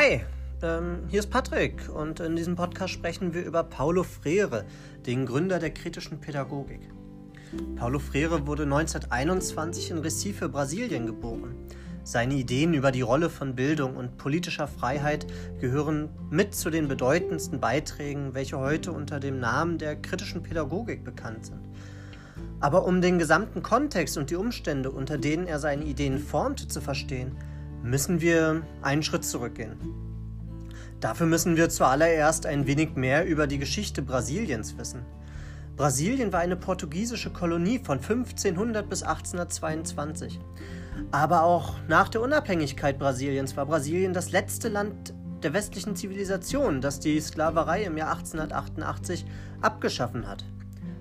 Hi, ähm, hier ist Patrick und in diesem Podcast sprechen wir über Paulo Freire, den Gründer der kritischen Pädagogik. Paulo Freire wurde 1921 in Recife, Brasilien geboren. Seine Ideen über die Rolle von Bildung und politischer Freiheit gehören mit zu den bedeutendsten Beiträgen, welche heute unter dem Namen der kritischen Pädagogik bekannt sind. Aber um den gesamten Kontext und die Umstände, unter denen er seine Ideen formte, zu verstehen, müssen wir einen Schritt zurückgehen. Dafür müssen wir zuallererst ein wenig mehr über die Geschichte Brasiliens wissen. Brasilien war eine portugiesische Kolonie von 1500 bis 1822. Aber auch nach der Unabhängigkeit Brasiliens war Brasilien das letzte Land der westlichen Zivilisation, das die Sklaverei im Jahr 1888 abgeschaffen hat.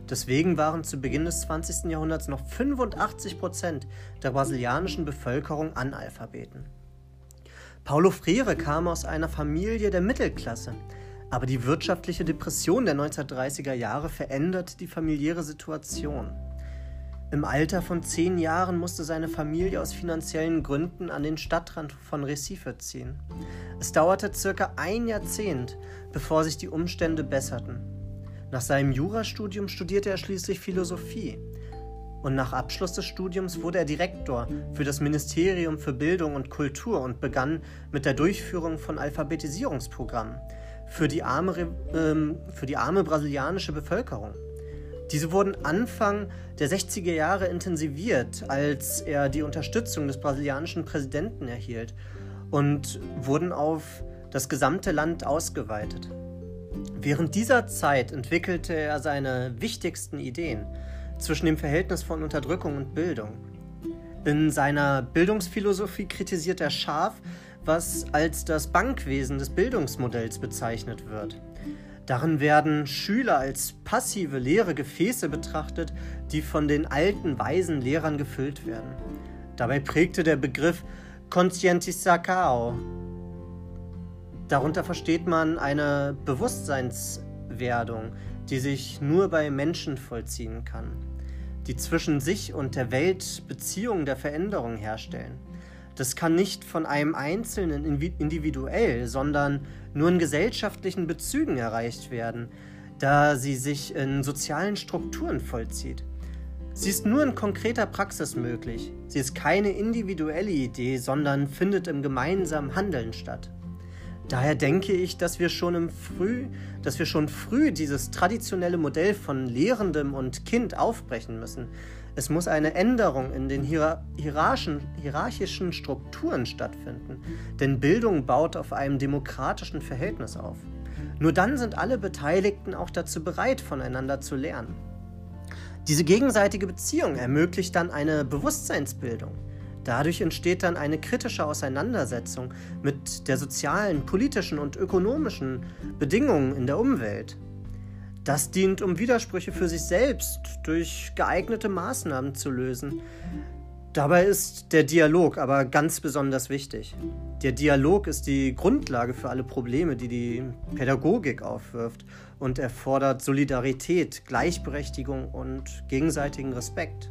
Deswegen waren zu Beginn des 20. Jahrhunderts noch 85 Prozent der brasilianischen Bevölkerung Analphabeten. Paulo Freire kam aus einer Familie der Mittelklasse, aber die wirtschaftliche Depression der 1930er Jahre veränderte die familiäre Situation. Im Alter von zehn Jahren musste seine Familie aus finanziellen Gründen an den Stadtrand von Recife ziehen. Es dauerte circa ein Jahrzehnt, bevor sich die Umstände besserten. Nach seinem Jurastudium studierte er schließlich Philosophie. Und nach Abschluss des Studiums wurde er Direktor für das Ministerium für Bildung und Kultur und begann mit der Durchführung von Alphabetisierungsprogrammen für die arme, ähm, für die arme brasilianische Bevölkerung. Diese wurden Anfang der 60er Jahre intensiviert, als er die Unterstützung des brasilianischen Präsidenten erhielt und wurden auf das gesamte Land ausgeweitet. Während dieser Zeit entwickelte er seine wichtigsten Ideen zwischen dem Verhältnis von Unterdrückung und Bildung. In seiner Bildungsphilosophie kritisiert er scharf, was als das Bankwesen des Bildungsmodells bezeichnet wird. Darin werden Schüler als passive leere Gefäße betrachtet, die von den alten, weisen Lehrern gefüllt werden. Dabei prägte der Begriff Conscientizacao. Darunter versteht man eine Bewusstseinswerdung, die sich nur bei Menschen vollziehen kann, die zwischen sich und der Welt Beziehungen der Veränderung herstellen. Das kann nicht von einem Einzelnen individuell, sondern nur in gesellschaftlichen Bezügen erreicht werden, da sie sich in sozialen Strukturen vollzieht. Sie ist nur in konkreter Praxis möglich. Sie ist keine individuelle Idee, sondern findet im gemeinsamen Handeln statt. Daher denke ich, dass wir schon im Früh, dass wir schon früh dieses traditionelle Modell von Lehrendem und Kind aufbrechen müssen, es muss eine Änderung in den hierarchischen Strukturen stattfinden, denn Bildung baut auf einem demokratischen Verhältnis auf. Nur dann sind alle Beteiligten auch dazu bereit, voneinander zu lernen. Diese gegenseitige Beziehung ermöglicht dann eine Bewusstseinsbildung. Dadurch entsteht dann eine kritische Auseinandersetzung mit der sozialen, politischen und ökonomischen Bedingungen in der Umwelt. Das dient, um Widersprüche für sich selbst durch geeignete Maßnahmen zu lösen. Dabei ist der Dialog aber ganz besonders wichtig. Der Dialog ist die Grundlage für alle Probleme, die die Pädagogik aufwirft und erfordert Solidarität, Gleichberechtigung und gegenseitigen Respekt.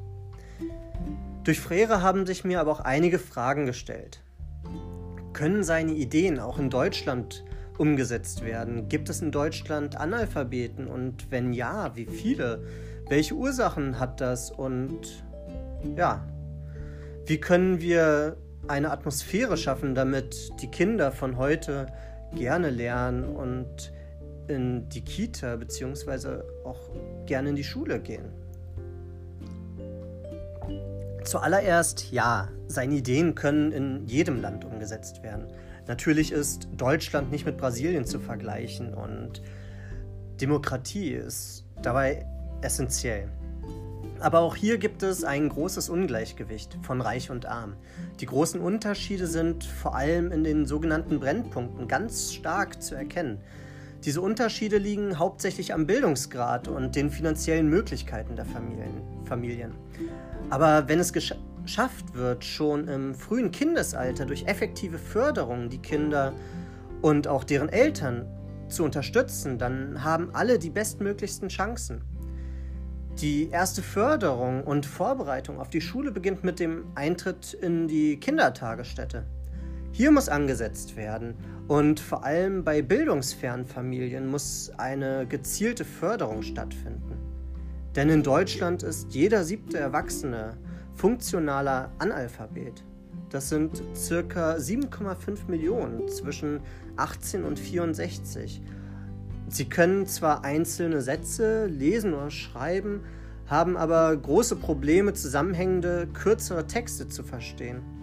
Durch Frere haben sich mir aber auch einige Fragen gestellt. Können seine Ideen auch in Deutschland umgesetzt werden? Gibt es in Deutschland Analphabeten und wenn ja, wie viele? Welche Ursachen hat das und ja, wie können wir eine Atmosphäre schaffen, damit die Kinder von heute gerne lernen und in die Kita bzw. auch gerne in die Schule gehen? Zuallererst ja, seine Ideen können in jedem Land umgesetzt werden. Natürlich ist Deutschland nicht mit Brasilien zu vergleichen und Demokratie ist dabei essentiell. Aber auch hier gibt es ein großes Ungleichgewicht von Reich und Arm. Die großen Unterschiede sind vor allem in den sogenannten Brennpunkten ganz stark zu erkennen. Diese Unterschiede liegen hauptsächlich am Bildungsgrad und den finanziellen Möglichkeiten der Familien. Familien. Aber wenn es geschafft wird, schon im frühen Kindesalter durch effektive Förderung die Kinder und auch deren Eltern zu unterstützen, dann haben alle die bestmöglichsten Chancen. Die erste Förderung und Vorbereitung auf die Schule beginnt mit dem Eintritt in die Kindertagesstätte. Hier muss angesetzt werden und vor allem bei bildungsfernen Familien muss eine gezielte Förderung stattfinden. Denn in Deutschland ist jeder siebte Erwachsene funktionaler Analphabet. Das sind circa 7,5 Millionen zwischen 18 und 64. Sie können zwar einzelne Sätze lesen oder schreiben, haben aber große Probleme, zusammenhängende, kürzere Texte zu verstehen.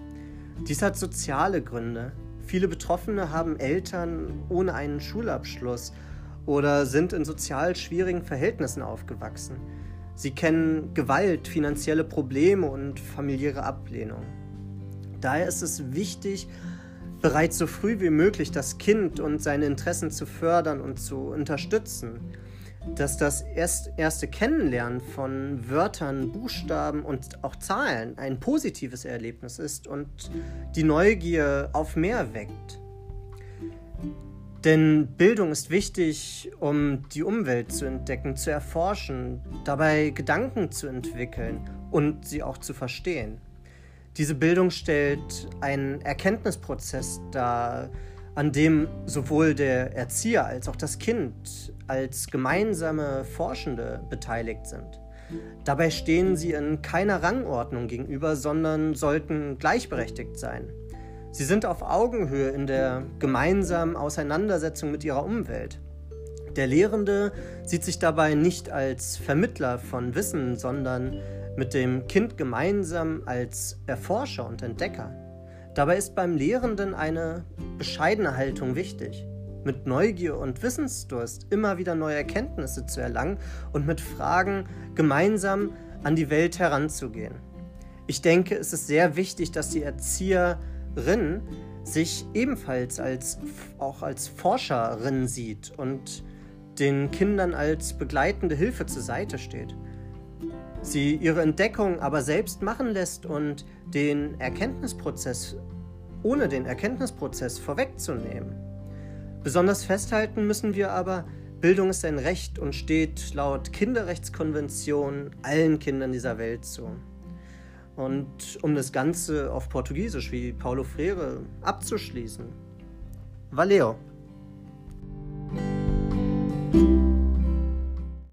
Dies hat soziale Gründe. Viele Betroffene haben Eltern ohne einen Schulabschluss oder sind in sozial schwierigen Verhältnissen aufgewachsen. Sie kennen Gewalt, finanzielle Probleme und familiäre Ablehnung. Daher ist es wichtig, bereits so früh wie möglich das Kind und seine Interessen zu fördern und zu unterstützen. Dass das erst, erste Kennenlernen von Wörtern, Buchstaben und auch Zahlen ein positives Erlebnis ist und die Neugier auf mehr weckt. Denn Bildung ist wichtig, um die Umwelt zu entdecken, zu erforschen, dabei Gedanken zu entwickeln und sie auch zu verstehen. Diese Bildung stellt einen Erkenntnisprozess dar, an dem sowohl der Erzieher als auch das Kind als gemeinsame Forschende beteiligt sind. Dabei stehen sie in keiner Rangordnung gegenüber, sondern sollten gleichberechtigt sein. Sie sind auf Augenhöhe in der gemeinsamen Auseinandersetzung mit ihrer Umwelt. Der Lehrende sieht sich dabei nicht als Vermittler von Wissen, sondern mit dem Kind gemeinsam als Erforscher und Entdecker. Dabei ist beim Lehrenden eine bescheidene Haltung wichtig. Mit Neugier und Wissensdurst immer wieder neue Erkenntnisse zu erlangen und mit Fragen gemeinsam an die Welt heranzugehen. Ich denke, es ist sehr wichtig, dass die Erzieherin sich ebenfalls als, auch als Forscherin sieht und den Kindern als begleitende Hilfe zur Seite steht sie ihre Entdeckung aber selbst machen lässt und den Erkenntnisprozess ohne den Erkenntnisprozess vorwegzunehmen. Besonders festhalten müssen wir aber, Bildung ist ein Recht und steht laut Kinderrechtskonvention allen Kindern dieser Welt zu. Und um das Ganze auf Portugiesisch wie Paulo Freire abzuschließen. Valeu!